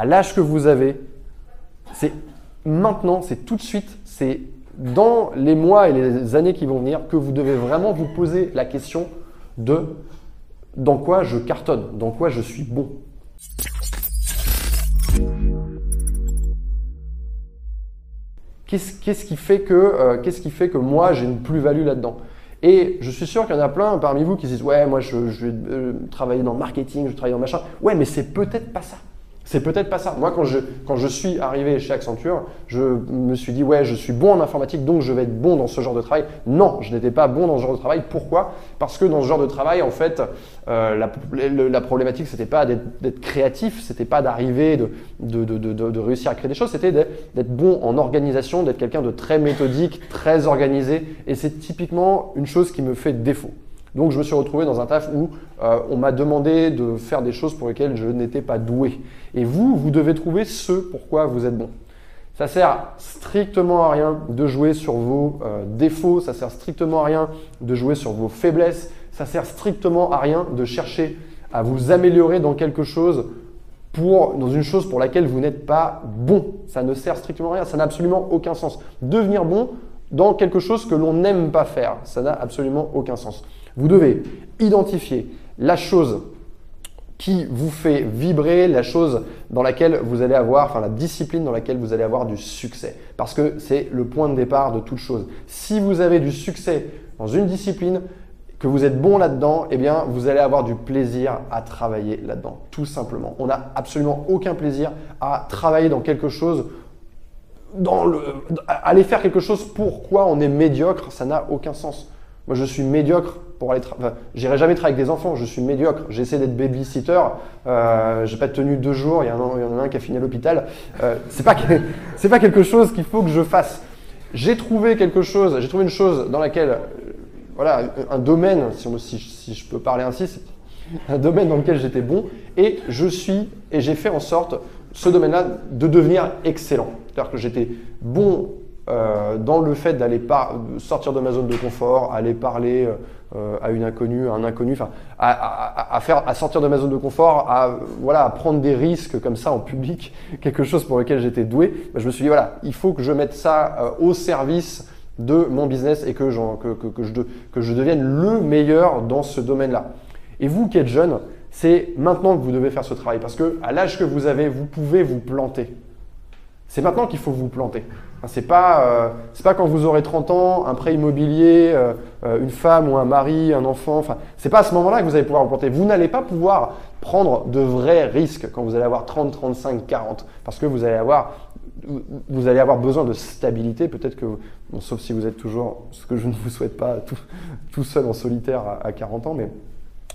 à l'âge que vous avez, c'est maintenant, c'est tout de suite, c'est dans les mois et les années qui vont venir que vous devez vraiment vous poser la question de dans quoi je cartonne, dans quoi je suis bon. Qu'est-ce qui, fait que, euh, qui fait que moi j'ai une plus-value là-dedans? Et je suis sûr qu'il y en a plein parmi vous qui disent Ouais, moi je, vais euh, travailler dans le marketing, je vais travailler dans machin. Ouais, mais c'est peut-être pas ça. C'est peut-être pas ça. Moi, quand je, quand je suis arrivé chez Accenture, je me suis dit, ouais, je suis bon en informatique, donc je vais être bon dans ce genre de travail. Non, je n'étais pas bon dans ce genre de travail. Pourquoi? Parce que dans ce genre de travail, en fait, euh, la, la, problématique, c'était pas d'être créatif, c'était pas d'arriver, de, de, de, de, réussir à créer des choses, c'était d'être bon en organisation, d'être quelqu'un de très méthodique, très organisé. Et c'est typiquement une chose qui me fait défaut. Donc je me suis retrouvé dans un taf où euh, on m'a demandé de faire des choses pour lesquelles je n'étais pas doué. Et vous, vous devez trouver ce pourquoi vous êtes bon. Ça sert strictement à rien de jouer sur vos euh, défauts, ça sert strictement à rien de jouer sur vos faiblesses, ça sert strictement à rien de chercher à vous améliorer dans quelque chose pour, dans une chose pour laquelle vous n'êtes pas bon. Ça ne sert strictement à rien, ça n'a absolument aucun sens. Devenir bon dans quelque chose que l'on n'aime pas faire, ça n'a absolument aucun sens. Vous devez identifier la chose qui vous fait vibrer, la chose dans laquelle vous allez avoir, enfin la discipline dans laquelle vous allez avoir du succès. Parce que c'est le point de départ de toute chose. Si vous avez du succès dans une discipline, que vous êtes bon là-dedans, eh bien, vous allez avoir du plaisir à travailler là-dedans, tout simplement. On n'a absolument aucun plaisir à travailler dans quelque chose, dans le, aller faire quelque chose pourquoi on est médiocre, ça n'a aucun sens. Moi, je suis médiocre pour aller. Enfin, j'irai jamais travailler avec des enfants. Je suis médiocre. J'essaie d'être babysitter. Euh, j'ai pas tenu deux jours. Il y, en a un qui a fini à l'hôpital. Euh, c'est pas pas quelque chose qu'il faut que je fasse. J'ai trouvé quelque chose. J'ai trouvé une chose dans laquelle, voilà, un domaine, si, si, je peux parler ainsi, c'est un domaine dans lequel j'étais bon, et je suis et j'ai fait en sorte ce domaine-là de devenir excellent. C'est-à-dire que j'étais bon euh, dans le fait d'aller sortir de ma zone de confort, aller parler euh, à une inconnue, à un inconnu, enfin, à, faire, à sortir de ma zone de confort, à, voilà, à prendre des risques comme ça en public, quelque chose pour lequel j'étais doué, bah, je me suis dit, voilà, il faut que je mette ça euh, au service de mon business et que, je, que je devienne le meilleur dans ce domaine-là. Et vous qui êtes jeune, c'est maintenant que vous devez faire ce travail parce que à l'âge que vous avez, vous pouvez vous planter. C'est maintenant qu'il faut vous planter. C'est pas, euh, c'est pas quand vous aurez 30 ans, un prêt immobilier, euh, euh, une femme ou un mari, un enfant. Enfin, c'est pas à ce moment-là que vous allez pouvoir vous planter. Vous n'allez pas pouvoir prendre de vrais risques quand vous allez avoir 30, 35, 40, parce que vous allez avoir, vous allez avoir besoin de stabilité. Peut-être que, sauf si vous êtes toujours, ce que je ne vous souhaite pas, tout, seul en solitaire à, à 40 ans, mais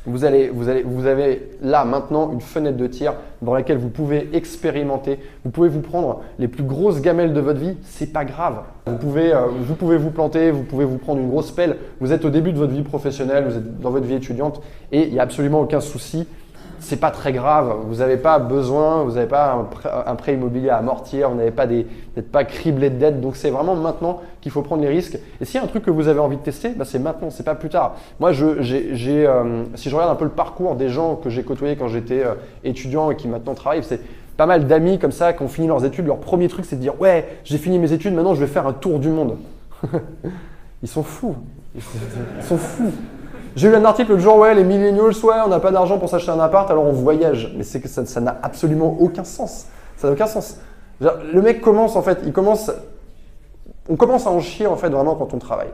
vous, allez, vous, avez là maintenant une fenêtre de tir dans laquelle vous pouvez expérimenter. Vous pouvez vous prendre les plus grosses gamelles de votre vie, c'est pas grave. Vous pouvez, euh, vous pouvez vous planter, vous pouvez vous prendre une grosse pelle. Vous êtes au début de votre vie professionnelle, vous êtes dans votre vie étudiante et il n'y a absolument aucun souci c'est pas très grave. Vous n'avez pas besoin, vous n'avez pas un prêt, immobilier à amortir, vous n'avez pas des, n'êtes pas criblé de dettes. Donc c'est vraiment maintenant qu'il faut prendre les risques. Et s'il y a un truc que vous avez envie de tester, bah c'est maintenant, c'est pas plus tard. Moi, euh, si je regarde un peu le parcours des gens que j'ai côtoyés quand j'étais euh, étudiant et qui maintenant travaillent, c'est pas mal d'amis comme ça qui ont fini leurs études. Leur premier truc, c'est de dire ouais, j'ai fini mes études, maintenant je vais faire un tour du monde. Ils sont fous. Ils sont fous. J'ai lu un article le jour, ouais, les millennials, ouais, on n'a pas d'argent pour s'acheter un appart, alors on voyage. Mais c'est que ça n'a absolument aucun sens. Ça n'a aucun sens. Le mec commence, en fait, il commence. On commence à en chier, en fait, vraiment quand on travaille.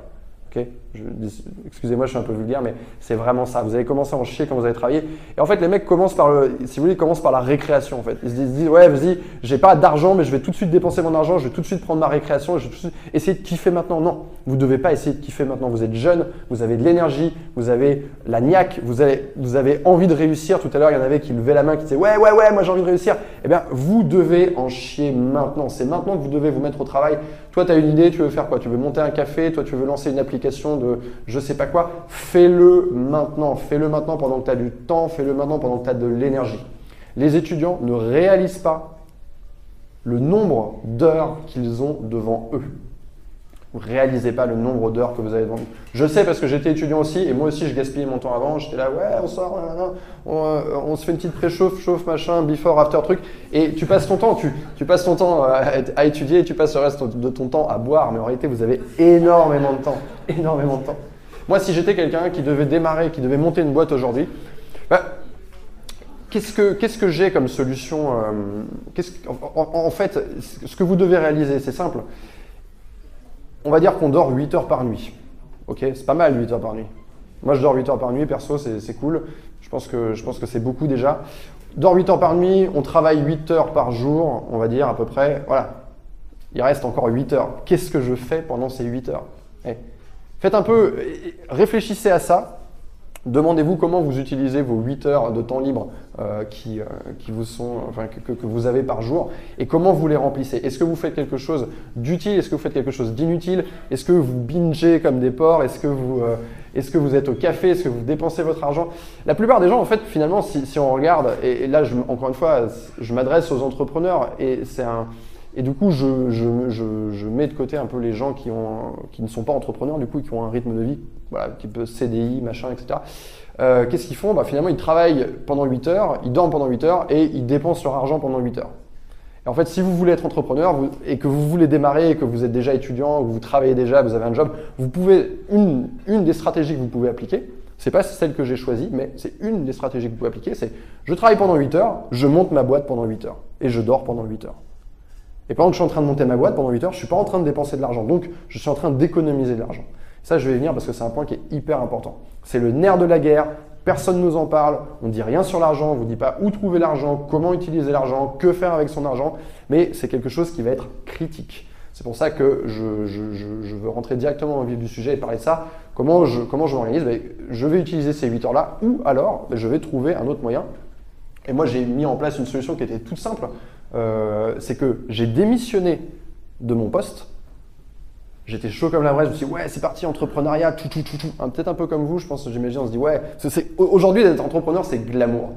Excusez-moi, je suis un peu vulgaire, mais c'est vraiment ça. Vous avez commencé à en chier quand vous avez travaillé. Et en fait, les mecs commencent par le, si vous voulez, commencent par la récréation. En fait, ils se disent, ouais, vas-y, j'ai pas d'argent, mais je vais tout de suite dépenser mon argent, je vais tout de suite prendre ma récréation, je vais tout de suite essayer de kiffer maintenant. Non, vous devez pas essayer de kiffer maintenant. Vous êtes jeune, vous avez de l'énergie, vous avez la niaque, vous avez, vous avez envie de réussir. Tout à l'heure, il y en avait qui levaient la main, qui disaient, ouais, ouais, ouais, moi j'ai envie de réussir. Eh bien, vous devez en chier maintenant. C'est maintenant que vous devez vous mettre au travail. Toi, tu as une idée, tu veux faire quoi? Tu veux monter un café, toi, tu veux lancer une application de je sais pas quoi, fais-le maintenant. Fais-le maintenant pendant que tu as du temps, fais-le maintenant pendant que tu as de l'énergie. Les étudiants ne réalisent pas le nombre d'heures qu'ils ont devant eux. Vous réalisez pas le nombre d'heures que vous avez vous. Je sais parce que j'étais étudiant aussi et moi aussi je gaspillais mon temps avant. J'étais là, ouais, on sort, on, euh, on, se fait une petite préchauffe, chauffe, machin, before, after truc. Et tu passes ton temps, tu, passes ton temps à, étudier et tu passes le reste de ton temps à boire. Mais en réalité, vous avez énormément de temps. Énormément de temps. Moi, si j'étais quelqu'un qui devait démarrer, qui devait monter une boîte aujourd'hui, bah, qu'est-ce que, qu'est-ce que j'ai comme solution euh, en, fait, ce que vous devez réaliser, c'est simple. On va dire qu'on dort 8 heures par nuit. Ok, c'est pas mal 8 heures par nuit. Moi, je dors 8 heures par nuit, perso, c'est, cool. Je pense, que, c'est beaucoup déjà. Dors 8 heures par nuit, on travaille 8 heures par jour, on va dire à peu près. Voilà. Il reste encore 8 heures. Qu'est-ce que je fais pendant ces 8 heures? Eh, Faites un peu, réfléchissez à ça. Demandez-vous comment vous utilisez vos 8 heures de temps libre euh, qui, euh, qui, vous sont, enfin, que, que, vous avez par jour et comment vous les remplissez? Est-ce que vous faites quelque chose d'utile? Est-ce que vous faites quelque chose d'inutile? Est-ce que vous bingez comme des porcs? Est-ce que, vous, euh, est-ce que vous êtes au café? Est-ce que vous dépensez votre argent? La plupart des gens, en fait, finalement, si, si on regarde, et, et là, je, encore une fois, je m'adresse aux entrepreneurs et c'est un, et du coup, je, mets de côté un peu les gens qui, ne sont pas entrepreneurs, du coup, qui ont un rythme de vie, voilà, type CDI, machin, etc. Euh, Qu'est-ce qu'ils font? Bah, Finalement, ils travaillent pendant 8 heures, ils dorment pendant 8 heures et ils dépensent leur argent pendant 8 heures. Et en fait, si vous voulez être entrepreneur et que vous voulez démarrer, que vous êtes déjà étudiant, que vous travaillez déjà, vous avez un job, vous pouvez, une, une des stratégies que vous pouvez appliquer, c'est pas celle que j'ai choisie, mais c'est une des stratégies que vous pouvez appliquer, c'est je travaille pendant 8 heures, je monte ma boîte pendant 8 heures et je dors pendant 8 heures. Et pendant que je suis en train de monter ma boîte pendant 8 heures, je ne suis pas en train de dépenser de l'argent. Donc, je suis en train d'économiser de l'argent. Ça, je vais y venir parce que c'est un point qui est hyper important. C'est le nerf de la guerre. Personne ne nous en parle. On ne dit rien sur l'argent. On ne vous dit pas où trouver l'argent, comment utiliser l'argent, que faire avec son argent. Mais c'est quelque chose qui va être critique. C'est pour ça que je, veux rentrer directement au vif du sujet et parler de ça. Comment je, comment je m'organise? Ben, Je vais utiliser ces 8 heures-là ou alors ben, je vais trouver un autre moyen. Et moi, j'ai mis en place une solution qui était toute simple. Euh, c'est que j'ai démissionné de mon poste. J'étais chaud comme la braise, je me suis dit, ouais, c'est parti, entrepreneuriat, tout, tout, tout, tout. Peut-être un peu comme vous, je pense, j'imagine, on se dit, ouais, aujourd'hui d'être entrepreneur, c'est glamour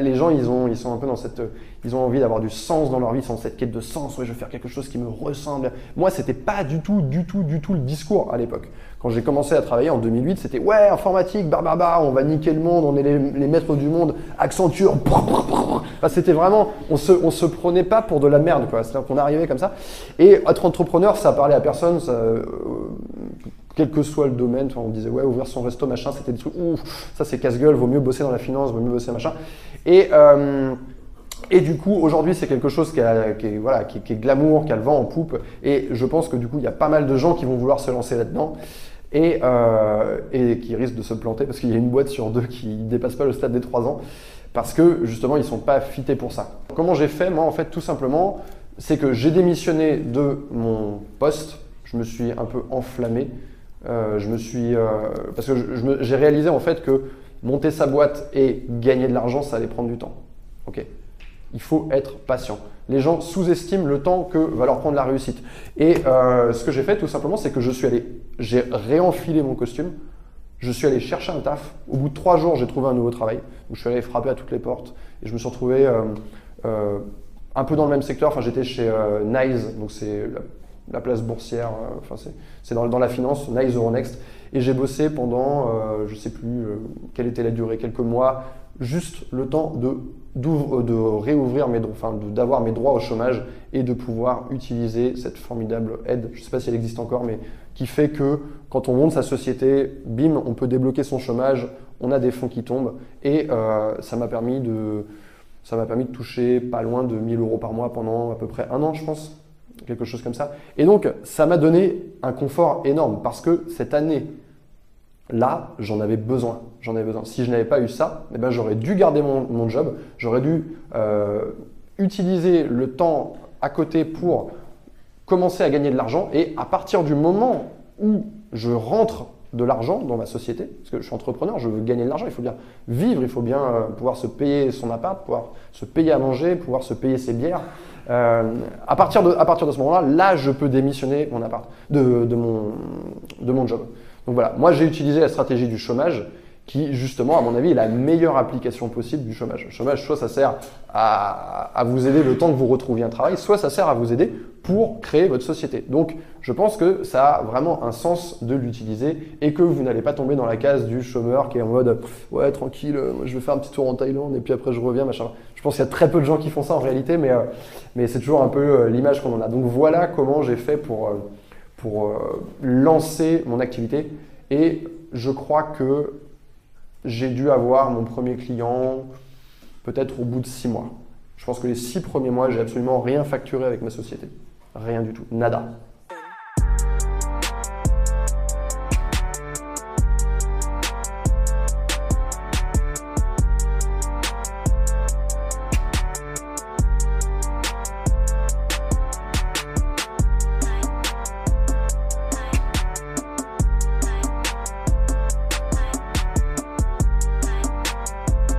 les gens, ils, ont, ils sont un peu dans cette. Ils ont envie d'avoir du sens dans leur vie, sans cette quête de sens. Ouais, je veux faire quelque chose qui me ressemble. Moi, c'était pas du tout, du tout, du tout le discours à l'époque. Quand j'ai commencé à travailler en 2008, c'était ouais, informatique, barbaba, on va niquer le monde, on est les, maîtres du monde, Accenture. C'était vraiment. On se, on se prenait pas pour de la merde, quoi. C'est-à-dire qu'on arrivait comme ça. Et être entrepreneur, ça parlait à personne. Euh, quel que soit le domaine, on disait ouais, ouvrir son resto, machin, c'était des trucs, ouf, ça c'est casse-gueule, vaut mieux bosser dans la finance, vaut mieux bosser machin. Et, euh, et du coup, aujourd'hui, c'est quelque chose qui, est, voilà, qui, est glamour, qui a le vent en poupe. Et je pense que du coup, il y a pas mal de gens qui vont vouloir se lancer là-dedans. Et, euh, et, qui risquent de se planter parce qu'il y a une boîte sur deux qui ne dépasse pas le stade des 3 ans parce que justement ils ne sont pas fités pour ça. Comment j'ai fait Moi en fait tout simplement c'est que j'ai démissionné de mon poste, je me suis un peu enflammé, euh, je me suis, euh, parce que j'ai réalisé en fait que monter sa boîte et gagner de l'argent, ça allait prendre du temps. Ok Il faut être patient. Les gens sous-estiment le temps que va leur prendre la réussite. Et euh, ce que j'ai fait tout simplement, c'est que je suis allé, j'ai réenfilé mon costume. Je suis allé chercher un taf. Au bout de trois jours, j'ai trouvé un nouveau travail. Donc, je suis allé frapper à toutes les portes et je me suis retrouvé un peu dans le même secteur. Enfin, j'étais chez Nice, donc c'est la place boursière, euh, enfin c'est dans, la finance, Nice Euronext. Et j'ai bossé pendant, euh, je ne sais plus euh, quelle était la durée, quelques mois, juste le temps de, réouvrir mes droits, enfin d'avoir mes droits au chômage et de pouvoir utiliser cette formidable aide, je ne sais pas si elle existe encore, mais qui fait que quand on monte sa société, bim, on peut débloquer son chômage, on a des fonds qui tombent et ça m'a permis de ça m'a permis de toucher pas loin de 1000 euros par mois pendant à peu près un an, je pense quelque chose comme ça. Et donc, ça m'a donné un confort énorme parce que cette année, là, j'en avais besoin. J'en avais besoin. Si je n'avais pas eu ça, eh ben, j'aurais dû garder mon, job, j'aurais dû euh, utiliser le temps à côté pour commencer à gagner de l'argent. Et à partir du moment où je rentre de l'argent dans ma société, parce que je suis entrepreneur, je veux gagner de l'argent, il faut bien vivre, il faut bien euh, pouvoir se payer son appart, pouvoir se payer à manger, pouvoir se payer ses bières. Euh, à, partir de, à partir de ce moment-là, là, je peux démissionner mon appart, de, de, mon, de mon job. Donc voilà, moi j'ai utilisé la stratégie du chômage qui justement, à mon avis, est la meilleure application possible du chômage. Le chômage, soit ça sert à, vous aider le temps que vous retrouviez un travail, soit ça sert à vous aider pour créer votre société. Donc, je pense que ça a vraiment un sens de l'utiliser et que vous n'allez pas tomber dans la case du chômeur qui est en mode ouais tranquille, moi je vais faire un petit tour en Thaïlande et puis après je reviens machin. Je pense qu'il y a très peu de gens qui font ça en réalité, mais, euh, c'est toujours un peu euh, l'image qu'on en a. Donc voilà comment j'ai fait pour, euh, pour lancer mon activité et je crois que j'ai dû avoir mon premier client peut-être au bout de six mois. Je pense que les six premiers mois, j'ai absolument rien facturé avec ma société. Rien du tout. Nada.